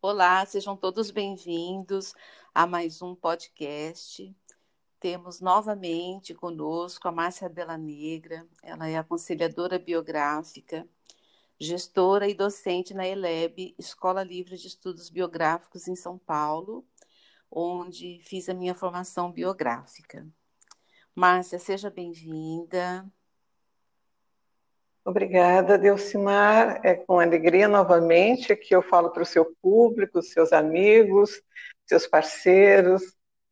Olá, sejam todos bem-vindos a mais um podcast. Temos novamente conosco a Márcia Della Negra, ela é aconselhadora biográfica, gestora e docente na ELEB, Escola Livre de Estudos Biográficos em São Paulo, onde fiz a minha formação biográfica. Márcia, seja bem-vinda. Obrigada, Delcimar. É com alegria novamente que eu falo para o seu público, seus amigos, seus parceiros,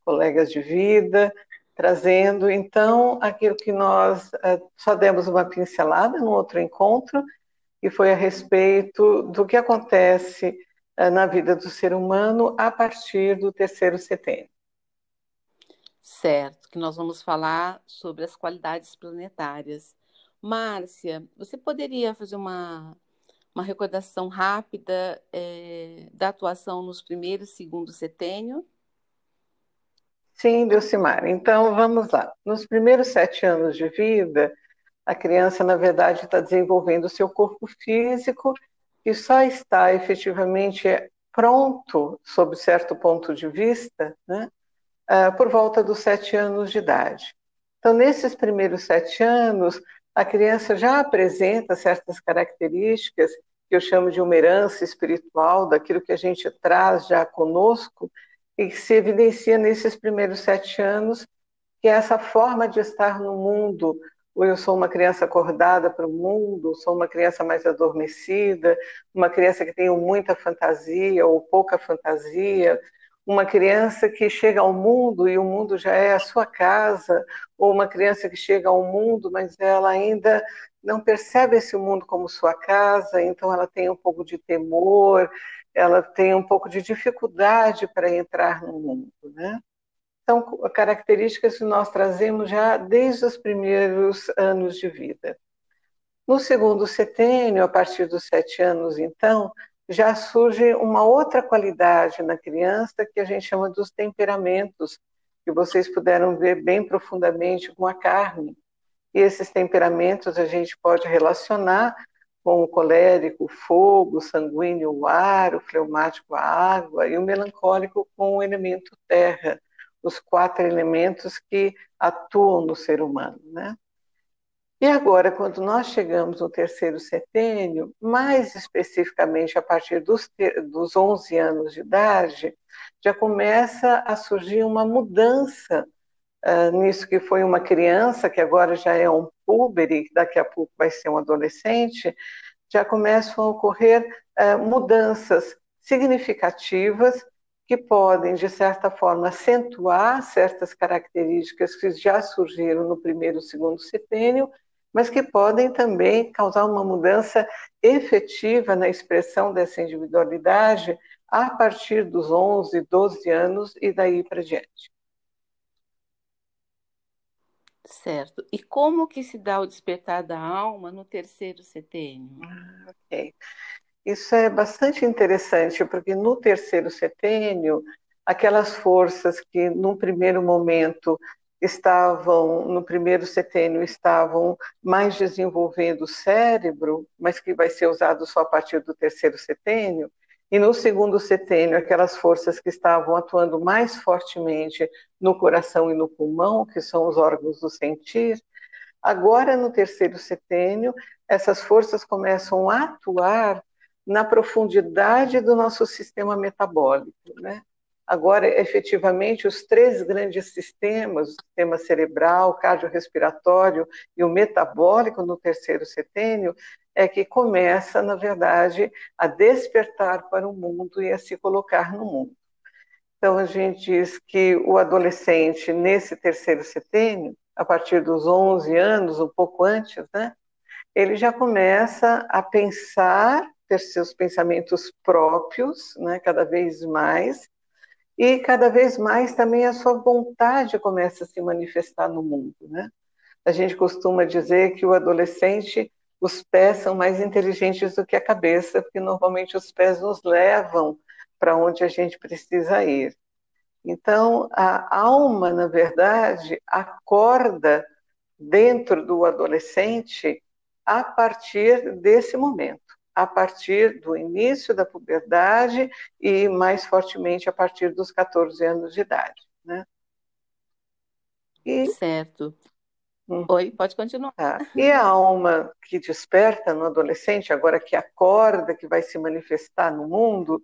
colegas de vida, trazendo então aquilo que nós uh, só demos uma pincelada no outro encontro, que foi a respeito do que acontece uh, na vida do ser humano a partir do terceiro setênio. Certo, que nós vamos falar sobre as qualidades planetárias Márcia, você poderia fazer uma, uma recordação rápida é, da atuação nos primeiros e segundo setênio? Sim, Delcimar. Então, vamos lá. Nos primeiros sete anos de vida, a criança, na verdade, está desenvolvendo o seu corpo físico e só está efetivamente pronto, sob certo ponto de vista, né, uh, por volta dos sete anos de idade. Então, nesses primeiros sete anos, a criança já apresenta certas características que eu chamo de uma herança espiritual, daquilo que a gente traz já conosco e que se evidencia nesses primeiros sete anos, que é essa forma de estar no mundo, ou eu sou uma criança acordada para o mundo, ou sou uma criança mais adormecida, uma criança que tem muita fantasia ou pouca fantasia, uma criança que chega ao mundo e o mundo já é a sua casa, ou uma criança que chega ao mundo, mas ela ainda não percebe esse mundo como sua casa, então ela tem um pouco de temor, ela tem um pouco de dificuldade para entrar no mundo, né? São características que nós trazemos já desde os primeiros anos de vida. No segundo setênio, a partir dos sete anos, então, já surge uma outra qualidade na criança que a gente chama dos temperamentos, que vocês puderam ver bem profundamente com a carne. E esses temperamentos a gente pode relacionar com o colérico, o fogo, o sanguíneo, o ar, o fleumático, a água, e o melancólico com o elemento terra, os quatro elementos que atuam no ser humano, né? E agora, quando nós chegamos no terceiro setênio, mais especificamente a partir dos, dos 11 anos de idade, já começa a surgir uma mudança uh, nisso que foi uma criança, que agora já é um puber e daqui a pouco vai ser um adolescente, já começam a ocorrer uh, mudanças significativas que podem, de certa forma, acentuar certas características que já surgiram no primeiro e segundo setênio mas que podem também causar uma mudança efetiva na expressão dessa individualidade a partir dos 11, 12 anos e daí para diante. Certo. E como que se dá o despertar da alma no terceiro setênio? Ah, ok. Isso é bastante interessante, porque no terceiro setênio, aquelas forças que, num primeiro momento, estavam, no primeiro setênio, estavam mais desenvolvendo o cérebro, mas que vai ser usado só a partir do terceiro setênio, e no segundo setênio, aquelas forças que estavam atuando mais fortemente no coração e no pulmão, que são os órgãos do sentir, agora no terceiro setênio, essas forças começam a atuar na profundidade do nosso sistema metabólico, né? Agora, efetivamente, os três grandes sistemas, o sistema cerebral, cardiorrespiratório e o metabólico no terceiro setênio, é que começa, na verdade, a despertar para o mundo e a se colocar no mundo. Então, a gente diz que o adolescente, nesse terceiro setênio, a partir dos 11 anos, um pouco antes, né, ele já começa a pensar, ter seus pensamentos próprios, né, cada vez mais, e cada vez mais também a sua vontade começa a se manifestar no mundo, né? A gente costuma dizer que o adolescente, os pés são mais inteligentes do que a cabeça, porque normalmente os pés nos levam para onde a gente precisa ir. Então, a alma, na verdade, acorda dentro do adolescente a partir desse momento, a partir do início da puberdade e mais fortemente a partir dos 14 anos de idade. Né? E... Certo. Hum. Oi, pode continuar. Tá. E a alma que desperta no adolescente, agora que acorda, que vai se manifestar no mundo,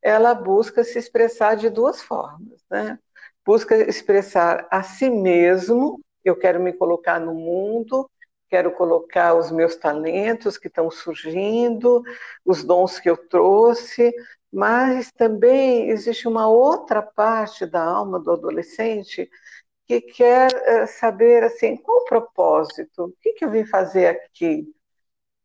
ela busca se expressar de duas formas, né? Busca expressar a si mesmo, eu quero me colocar no mundo, quero colocar os meus talentos que estão surgindo, os dons que eu trouxe, mas também existe uma outra parte da alma do adolescente que quer uh, saber assim qual o propósito, o que, que eu vim fazer aqui,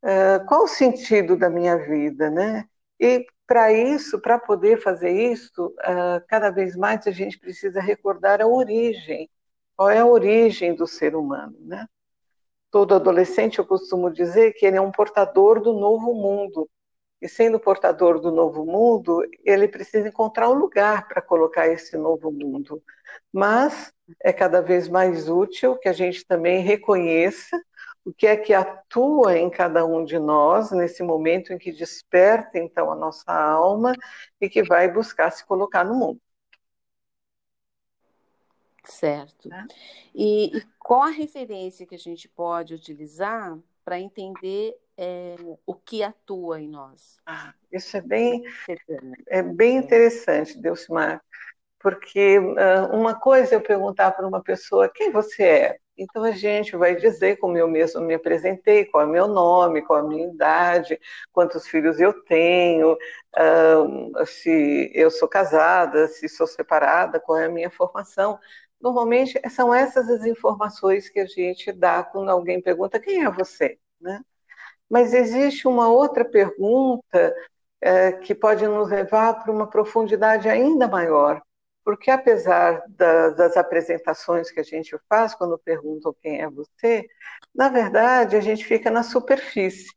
uh, qual o sentido da minha vida, né? E para isso, para poder fazer isso, uh, cada vez mais a gente precisa recordar a origem, qual é a origem do ser humano, né? Todo adolescente, eu costumo dizer que ele é um portador do novo mundo. E sendo portador do novo mundo, ele precisa encontrar um lugar para colocar esse novo mundo. Mas é cada vez mais útil que a gente também reconheça o que é que atua em cada um de nós nesse momento em que desperta então a nossa alma e que vai buscar se colocar no mundo. Certo. É. E, e, qual a referência que a gente pode utilizar para entender é, o que atua em nós? Ah, isso é bem, é bem interessante, Delcimar, porque uh, uma coisa é eu perguntar para uma pessoa quem você é, então a gente vai dizer como eu mesmo me apresentei, qual é o meu nome, qual é a minha idade, quantos filhos eu tenho, uh, se eu sou casada, se sou separada, qual é a minha formação. Normalmente são essas as informações que a gente dá quando alguém pergunta quem é você, né? Mas existe uma outra pergunta é, que pode nos levar para uma profundidade ainda maior, porque apesar da, das apresentações que a gente faz quando perguntam quem é você, na verdade a gente fica na superfície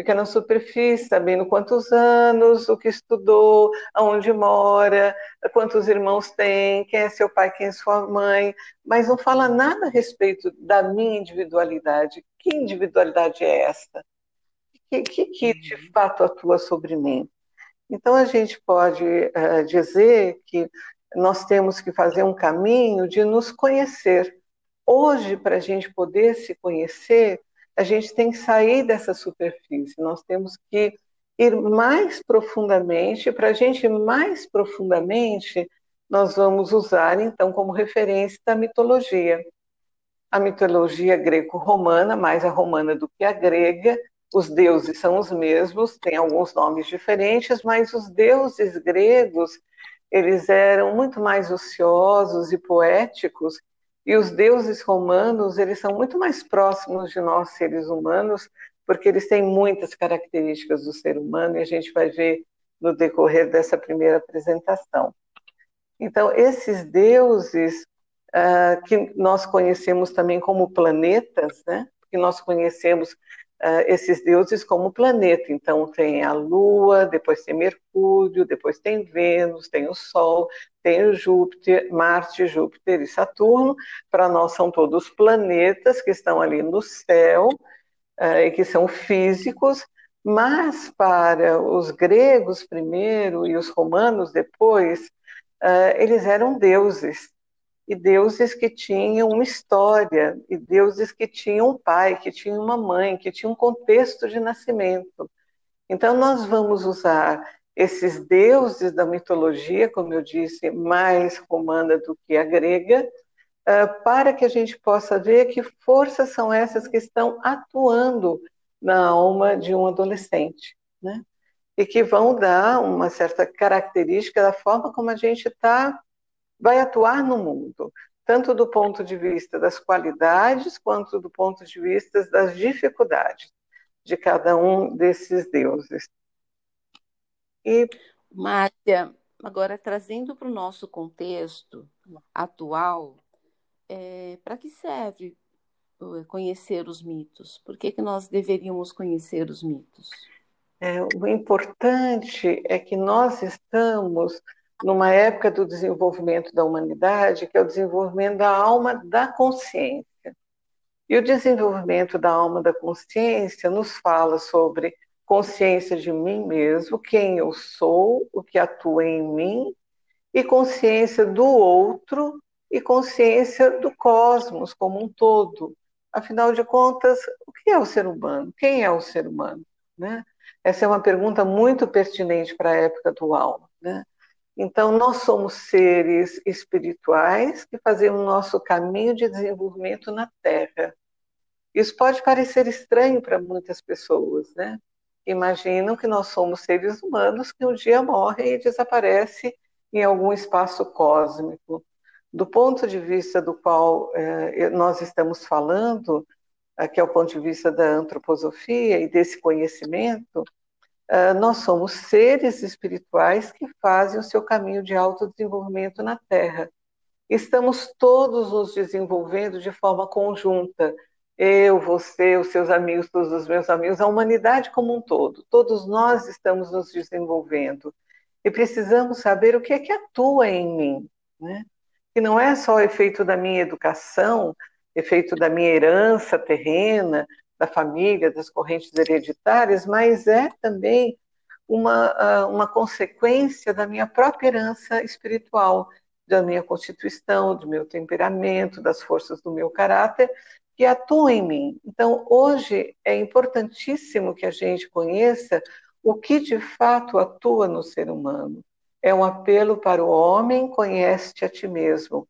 fica na superfície, sabendo quantos anos, o que estudou, aonde mora, quantos irmãos tem, quem é seu pai, quem é sua mãe, mas não fala nada a respeito da minha individualidade. Que individualidade é essa? Que, que, que de uhum. fato atua sobre mim? Então a gente pode uh, dizer que nós temos que fazer um caminho de nos conhecer. Hoje, para a gente poder se conhecer, a gente tem que sair dessa superfície, nós temos que ir mais profundamente, para a gente ir mais profundamente, nós vamos usar então como referência a mitologia. A mitologia greco-romana, mais a romana do que a grega, os deuses são os mesmos, têm alguns nomes diferentes, mas os deuses gregos, eles eram muito mais ociosos e poéticos e os deuses romanos, eles são muito mais próximos de nós, seres humanos, porque eles têm muitas características do ser humano, e a gente vai ver no decorrer dessa primeira apresentação. Então, esses deuses uh, que nós conhecemos também como planetas, né? que nós conhecemos uh, esses deuses como planeta. Então, tem a Lua, depois tem Mercúrio, depois tem Vênus, tem o Sol, tem o Júpiter, Marte, Júpiter e Saturno. Para nós são todos planetas que estão ali no céu uh, e que são físicos, mas para os gregos primeiro e os romanos depois, uh, eles eram deuses e deuses que tinham uma história, e deuses que tinham um pai, que tinham uma mãe, que tinham um contexto de nascimento. Então, nós vamos usar esses deuses da mitologia, como eu disse, mais romana do que a grega, ah, para que a gente possa ver que forças são essas que estão atuando na alma de um adolescente, né? E que vão dar uma certa característica da forma como a gente está vai atuar no mundo, tanto do ponto de vista das qualidades, quanto do ponto de vista das dificuldades de cada um desses deuses. E Márcia, agora trazendo para o nosso contexto atual, é, para que serve conhecer os mitos? Por que, que nós deveríamos conhecer os mitos? É, o importante é que nós estamos numa época do desenvolvimento da humanidade, que é o desenvolvimento da alma da consciência. E o desenvolvimento da alma da consciência nos fala sobre consciência de mim mesmo, quem eu sou, o que atua em mim, e consciência do outro e consciência do cosmos como um todo. Afinal de contas, o que é o ser humano? Quem é o ser humano? Né? Essa é uma pergunta muito pertinente para a época atual. Né? Então, nós somos seres espirituais que fazemos nosso caminho de desenvolvimento na Terra. Isso pode parecer estranho para muitas pessoas, né? Imaginam que nós somos seres humanos que um dia morrem e desaparecem em algum espaço cósmico. Do ponto de vista do qual eh, nós estamos falando, eh, que é o ponto de vista da antroposofia e desse conhecimento, nós somos seres espirituais que fazem o seu caminho de autodesenvolvimento na Terra. Estamos todos nos desenvolvendo de forma conjunta, eu, você, os seus amigos, todos os meus amigos, a humanidade como um todo. Todos nós estamos nos desenvolvendo e precisamos saber o que é que atua em mim, né? Que não é só o efeito da minha educação, efeito da minha herança terrena, da família, das correntes hereditárias, mas é também uma, uma consequência da minha própria herança espiritual, da minha constituição, do meu temperamento, das forças do meu caráter que atuam em mim. Então, hoje é importantíssimo que a gente conheça o que de fato atua no ser humano. É um apelo para o homem: conhece-te a ti mesmo.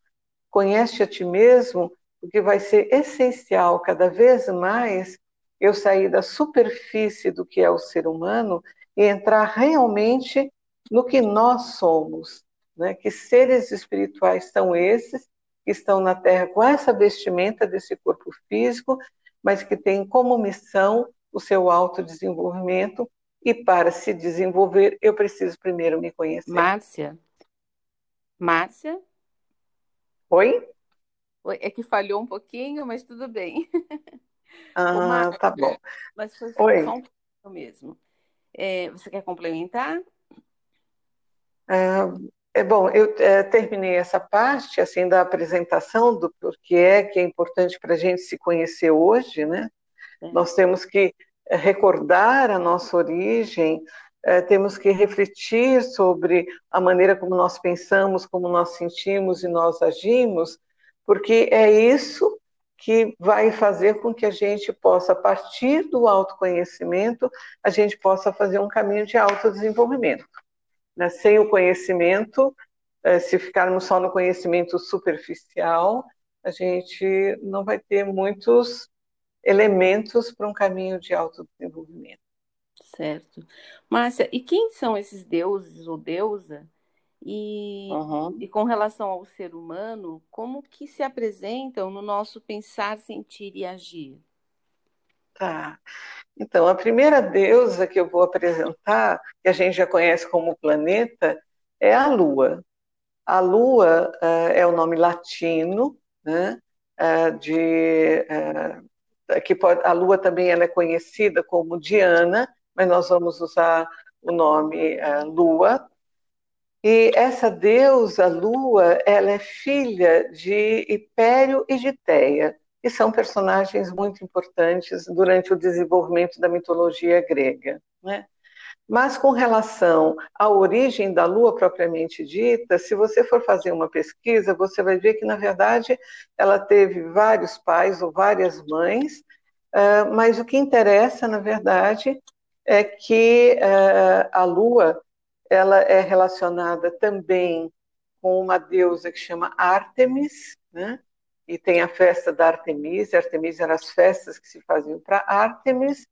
Conhece a ti mesmo, porque vai ser essencial cada vez mais eu sair da superfície do que é o ser humano e entrar realmente no que nós somos. Né? Que seres espirituais são esses que estão na Terra com essa vestimenta desse corpo físico, mas que têm como missão o seu autodesenvolvimento. E para se desenvolver, eu preciso primeiro me conhecer. Márcia? Márcia? Oi? É que falhou um pouquinho, mas tudo bem. Ah, Márcia, tá bom. Mas foi Oi. só um pouquinho mesmo. É, você quer complementar? Ah, é bom, eu é, terminei essa parte assim da apresentação do porquê é que é importante para a gente se conhecer hoje, né? É. Nós temos que recordar a nossa origem, é, temos que refletir sobre a maneira como nós pensamos, como nós sentimos e nós agimos, porque é isso que vai fazer com que a gente possa, a partir do autoconhecimento, a gente possa fazer um caminho de autodesenvolvimento. Né? Sem o conhecimento, eh, se ficarmos só no conhecimento superficial, a gente não vai ter muitos elementos para um caminho de autodesenvolvimento. Certo. Márcia, e quem são esses deuses ou deusa? E, uhum. e com relação ao ser humano, como que se apresentam no nosso pensar, sentir e agir? Tá. Então, a primeira deusa que eu vou apresentar, que a gente já conhece como planeta, é a Lua. A Lua uh, é o nome latino, né, uh, de, uh, que pode, a Lua também ela é conhecida como Diana, mas nós vamos usar o nome Lua. E essa deusa Lua, ela é filha de Hipério e de Teia e são personagens muito importantes durante o desenvolvimento da mitologia grega. Né? Mas com relação à origem da Lua propriamente dita, se você for fazer uma pesquisa, você vai ver que, na verdade, ela teve vários pais ou várias mães, mas o que interessa, na verdade, é que a Lua ela é relacionada também com uma deusa que chama Ártemis, né? e tem a festa da Artemisia. Artemisia eram as festas que se faziam para Artemis,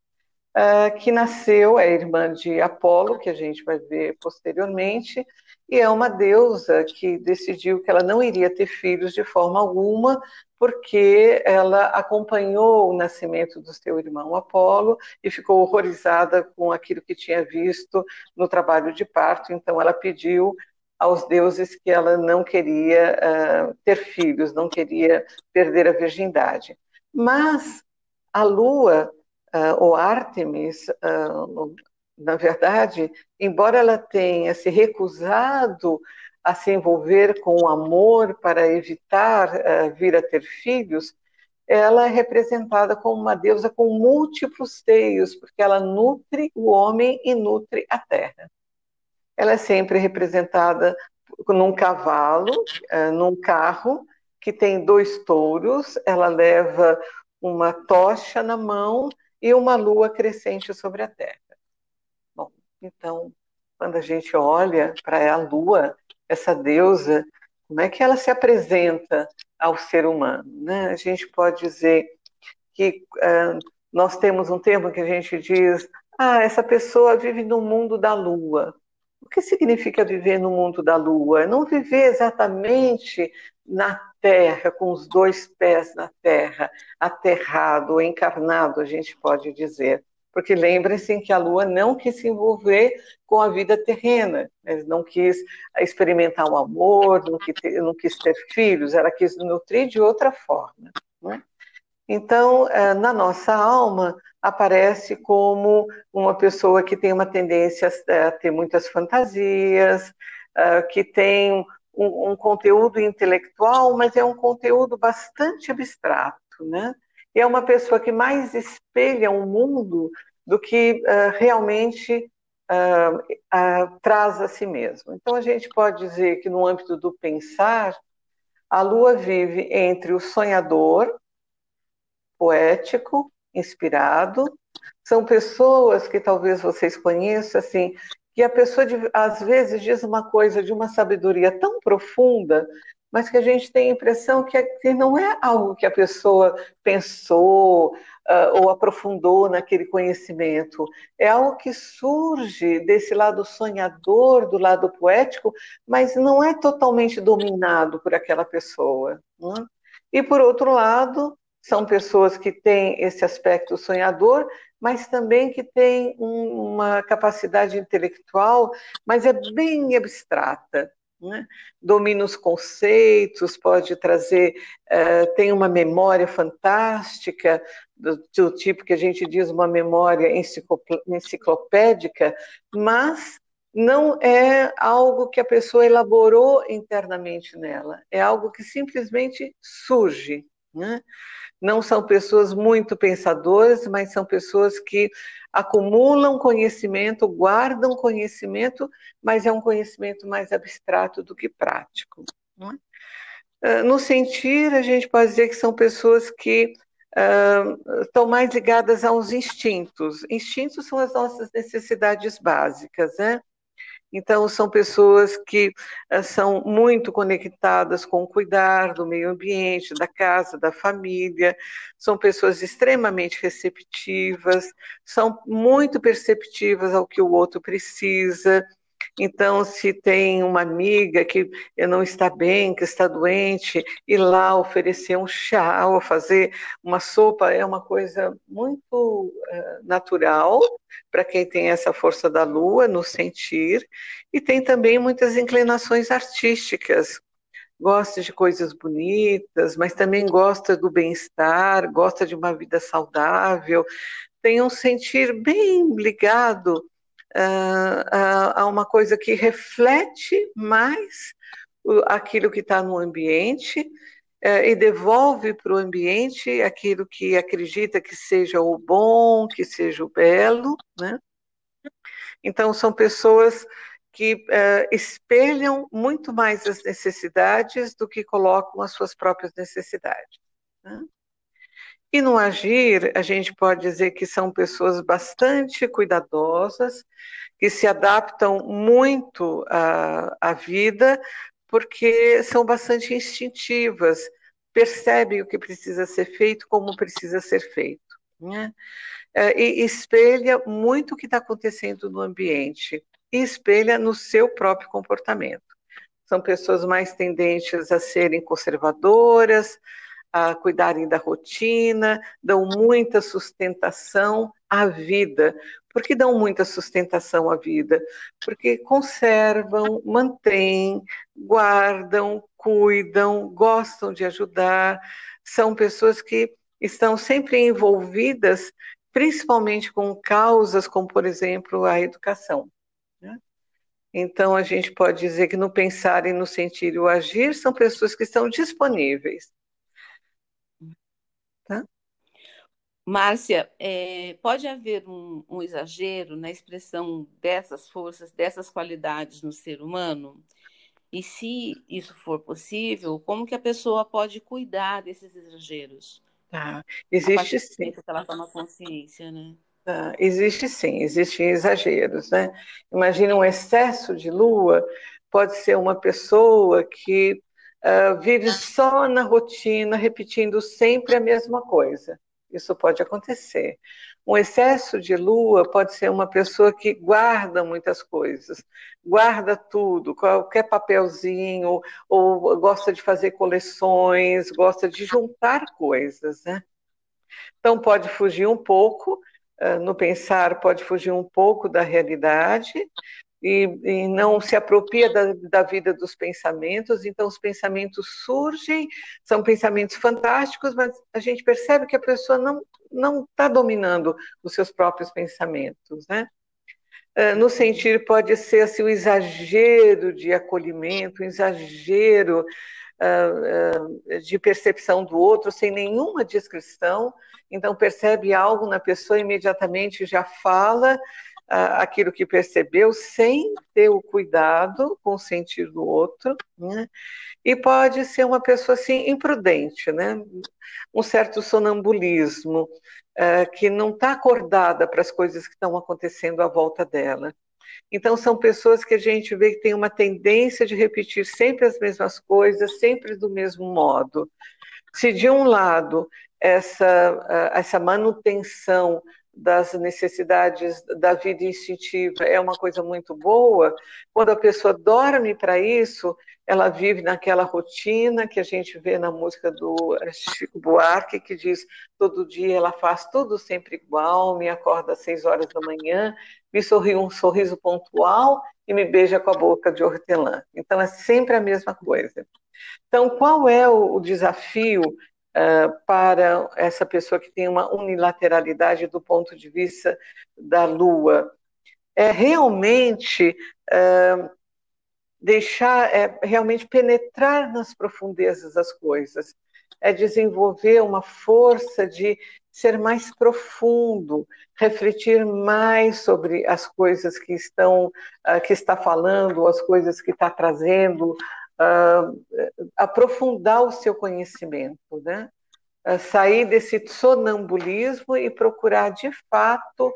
uh, que nasceu, é irmã de Apolo, que a gente vai ver posteriormente, e é uma deusa que decidiu que ela não iria ter filhos de forma alguma, porque ela acompanhou o nascimento do seu irmão Apolo e ficou horrorizada com aquilo que tinha visto no trabalho de parto, então ela pediu aos deuses que ela não queria uh, ter filhos, não queria perder a virgindade. Mas a lua, uh, ou Ártemis, uh, na verdade, embora ela tenha se recusado a se envolver com o amor para evitar vir a ter filhos, ela é representada como uma deusa com múltiplos seios, porque ela nutre o homem e nutre a terra. Ela é sempre representada num cavalo, eh, num carro, que tem dois touros, ela leva uma tocha na mão e uma lua crescente sobre a terra. Então, quando a gente olha para a lua, essa deusa, como é que ela se apresenta ao ser humano? Né? A gente pode dizer que uh, nós temos um termo que a gente diz: ah, essa pessoa vive no mundo da lua. O que significa viver no mundo da lua? Não viver exatamente na terra, com os dois pés na terra, aterrado encarnado, a gente pode dizer. Porque lembrem-se que a Lua não quis se envolver com a vida terrena, né? não quis experimentar o amor, não quis, ter, não quis ter filhos, ela quis nutrir de outra forma. Né? Então, eh, na nossa alma, aparece como uma pessoa que tem uma tendência a ter muitas fantasias, eh, que tem um, um, conteúdo intelectual, mas é um conteúdo bastante abstrato, né? É uma pessoa que mais espelha o um mundo do que uh, realmente uh, uh, traz a si mesmo. Então a gente pode dizer que no âmbito do pensar, a Lua vive entre o sonhador, poético, inspirado. São pessoas que talvez vocês conheçam, assim, que a pessoa às vezes diz uma coisa de uma sabedoria tão profunda, mas que a gente tem a impressão que, que não é algo que a pessoa pensou uh, ou aprofundou naquele conhecimento. É algo que surge desse lado sonhador, do lado poético, mas não é totalmente dominado por aquela pessoa. Né? E por outro lado, são pessoas que têm esse aspecto sonhador, mas também que têm uma capacidade intelectual, mas é bem abstrata. Né? Domina os conceitos, pode trazer, uh, tem uma memória fantástica, do, do, tipo que a gente diz uma memória enciclopédica, mas não é algo que a pessoa elaborou internamente nela, é algo que simplesmente surge. Né? Não são pessoas muito pensadoras, mas são pessoas que acumulam conhecimento, guardam conhecimento, mas é um conhecimento mais abstrato do que prático. É? No sentir, a gente pode dizer que são pessoas que uh, estão mais ligadas aos instintos. Instintos são as nossas necessidades básicas, né? Então, são pessoas que uh, são muito conectadas com o cuidar do meio ambiente, da casa, da família, são pessoas extremamente receptivas, são muito perceptivas ao que o outro precisa, então, se tem uma amiga que não está bem, que está doente, ir lá oferecer um chá ou fazer uma sopa é uma coisa muito uh, natural para quem tem essa força da lua no sentir, e tem também muitas inclinações artísticas. Gosta de coisas bonitas, mas também gosta do bem-estar, gosta de uma vida saudável, tem um sentir bem ligado a uma coisa que reflete mais aquilo que está no ambiente é, e devolve para o ambiente aquilo que acredita que seja o bom, que seja o belo, né? Então são pessoas que é, espelham muito mais as necessidades do que colocam as suas próprias necessidades. Né? E no agir, a gente pode dizer que são pessoas bastante cuidadosas, que se adaptam muito à, à vida, porque são bastante instintivas, percebem o que precisa ser feito, como precisa ser feito. Né? É, e espelha muito o que está acontecendo no ambiente, e espelha no seu próprio comportamento. São pessoas mais tendentes a serem conservadoras, a cuidarem da rotina, dão muita sustentação à vida. Por que dão muita sustentação à vida? Porque conservam, mantêm, guardam, cuidam, gostam de ajudar, são pessoas que estão sempre envolvidas, principalmente com causas como, por exemplo, a educação. Né? Então, a gente pode dizer que no pensar e no sentir e o agir são pessoas que estão disponíveis Márcia, é, pode haver um, um, exagero na expressão dessas forças, dessas qualidades no ser humano? E se isso for possível, como que a pessoa pode cuidar desses exageros? Tá. Existe sim. Que ela toma consciência, né? Tá. Existe sim, existem exageros, né? Imagina um excesso de lua, pode ser uma pessoa que uh, vive só na rotina, repetindo sempre a mesma coisa. Isso pode acontecer. Um excesso de lua pode ser uma pessoa que guarda muitas coisas, guarda tudo, qualquer papelzinho, ou gosta de fazer coleções, gosta de juntar coisas, né? Então pode fugir um pouco, no pensar pode fugir um pouco da realidade, e, e, não se apropria da, da, vida dos pensamentos, então os pensamentos surgem, são pensamentos fantásticos, mas a gente percebe que a pessoa não não está dominando os seus próprios pensamentos, né? É, no sentir pode ser assim, um exagero de acolhimento, um exagero uh, uh, de percepção do outro, sem nenhuma descrição. Então, percebe algo na pessoa, imediatamente já fala, aquilo que percebeu sem ter o cuidado com o sentir do outro, né? e pode ser uma pessoa assim imprudente, né? um certo sonambulismo, é, que não está acordada para as coisas que estão acontecendo à volta dela. Então, são pessoas que a gente vê que tem uma tendência de repetir sempre as mesmas coisas, sempre do mesmo modo. Se de um lado essa, essa manutenção das necessidades da vida instintiva é uma coisa muito boa, quando a pessoa dorme para isso, ela vive naquela rotina que a gente vê na música do Chico Buarque, que diz: todo dia ela faz tudo sempre igual, me acorda às seis horas da manhã, me sorri um sorriso pontual e me beija com a boca de hortelã. Então é sempre a mesma coisa. Então, qual é o desafio uh, para essa pessoa que tem uma unilateralidade do ponto de vista da Lua. É realmente uh, deixar, é realmente penetrar nas profundezas das coisas, é desenvolver uma força de ser mais profundo, refletir mais sobre as coisas que estão uh, que está falando, as coisas que está trazendo, uh, aprofundar o seu conhecimento, né? Uh, sair desse sonambulismo e procurar de fato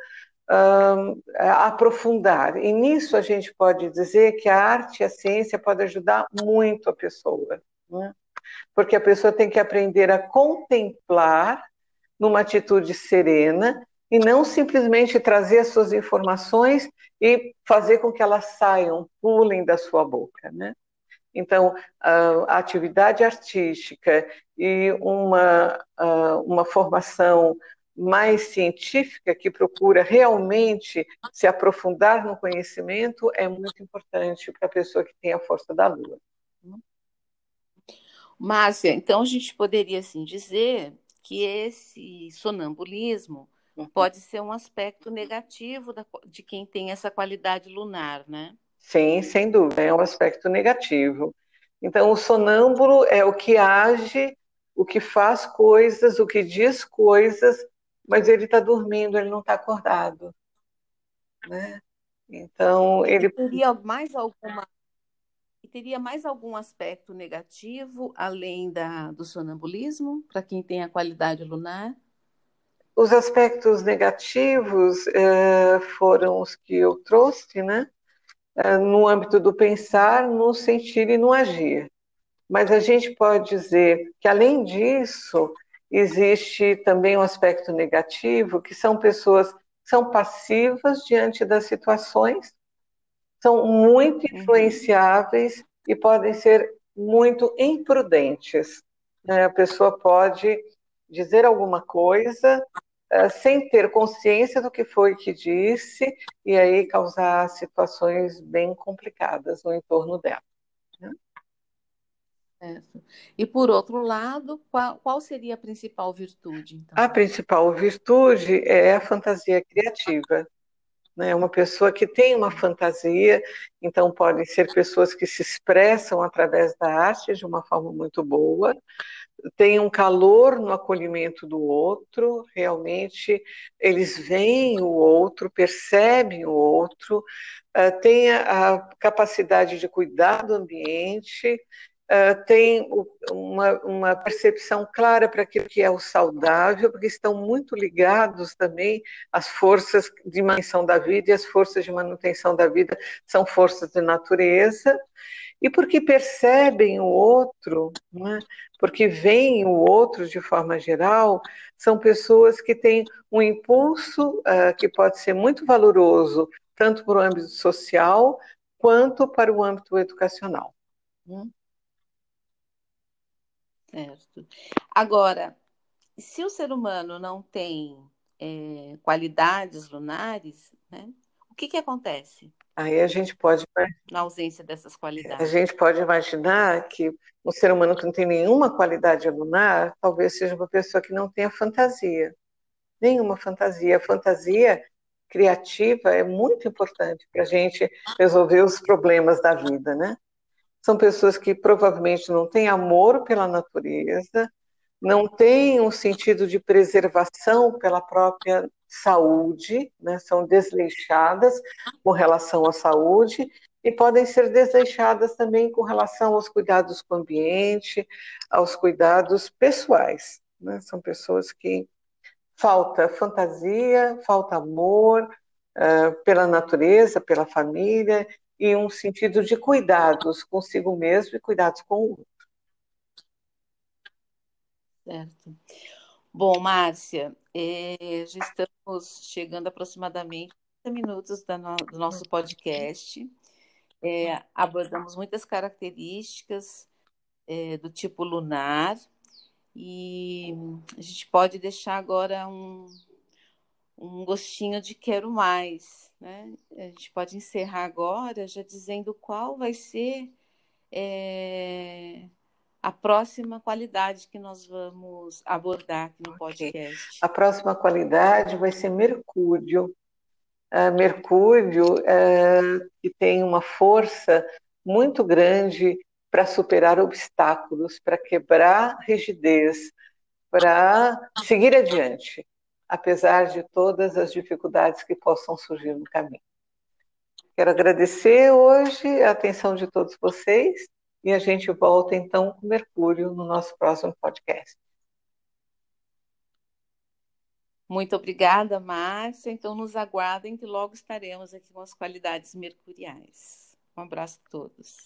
aprofundar. E nisso a gente pode dizer que a arte e a ciência podem ajudar muito a pessoa, né? porque a pessoa tem que aprender a contemplar numa atitude serena e não simplesmente trazer as suas informações e fazer com que elas saiam, pulem da sua boca, né? Então, a atividade artística e uma, uma formação mais científica, que procura realmente se aprofundar no conhecimento, é muito importante para a pessoa que tem a força da lua. Márcia, então a gente poderia assim dizer que esse sonambulismo uhum. pode ser um aspecto negativo de quem tem essa qualidade lunar, né? Sim, sem dúvida, é um aspecto negativo. Então, o sonâmbulo é o que age, o que faz coisas, o que diz coisas, mas ele está dormindo, ele não está acordado. Né? Então, ele. Teria mais alguma. Teria mais algum aspecto negativo além da, do sonambulismo, para quem tem a qualidade lunar? Os aspectos negativos eh, foram os que eu trouxe, né? É, no âmbito do pensar, no sentir e no agir. Mas a gente pode dizer que, além disso, existe também um aspecto negativo, que são pessoas que são passivas diante das situações, são muito uhum. influenciáveis e podem ser muito imprudentes. Né? A pessoa pode dizer alguma coisa eh, sem ter consciência do que foi que disse e aí causar situações bem complicadas no entorno dela. Né? E por outro lado, qual, qual, seria a principal virtude? Então? A principal virtude é a fantasia criativa. Né? Uma pessoa que tem uma fantasia, então podem ser pessoas que se expressam através da arte de uma forma muito boa, tem um calor no acolhimento do outro, realmente eles veem o outro, percebem o outro, uh, têm a, capacidade de cuidar do ambiente, uh, têm uma, uma, percepção clara para aquilo que é o saudável, porque estão muito ligados também às forças de manutenção da vida, e as forças de manutenção da vida são forças de natureza, e porque percebem o outro, né? porque veem o outro de forma geral, são pessoas que têm um impulso uh, que pode ser muito valoroso, tanto para o âmbito social quanto para o âmbito educacional. Hum? Certo. Agora, se o ser humano não tem é, qualidades lunares, né, o que, que acontece? Aí a gente pode. Na ausência dessas qualidades. A gente pode imaginar que um ser humano que não tem nenhuma qualidade lunar, talvez seja uma pessoa que não tenha fantasia. Nenhuma fantasia. A fantasia criativa é muito importante para a gente resolver os problemas da vida, né? São pessoas que provavelmente não têm amor pela natureza, não têm um sentido de preservação pela própria saúde, né, são desleixadas com relação à saúde e podem ser desleixadas também com relação aos cuidados com o ambiente, aos cuidados pessoais. Né? São pessoas que falta fantasia, falta amor uh, pela natureza, pela família e um sentido de cuidados consigo mesmo e cuidados com o outro. Certo. Bom, Márcia, é, já estamos chegando aproximadamente 30 minutos do nosso podcast. É, abordamos muitas características é, do tipo lunar e a gente pode deixar agora um, um gostinho de quero mais. Né? A gente pode encerrar agora já dizendo qual vai ser é, a próxima qualidade que nós vamos abordar aqui no podcast? A próxima qualidade vai ser Mercúrio. Uh, Mercúrio uh, que tem uma força muito grande para superar obstáculos, para quebrar rigidez, para seguir adiante, apesar de todas as dificuldades que possam surgir no caminho. Quero agradecer hoje a atenção de todos vocês e a gente volta então com Mercúrio no nosso próximo podcast. Muito obrigada, Márcia. Então, nos aguardem que logo estaremos aqui com as qualidades mercuriais. Um abraço a todos.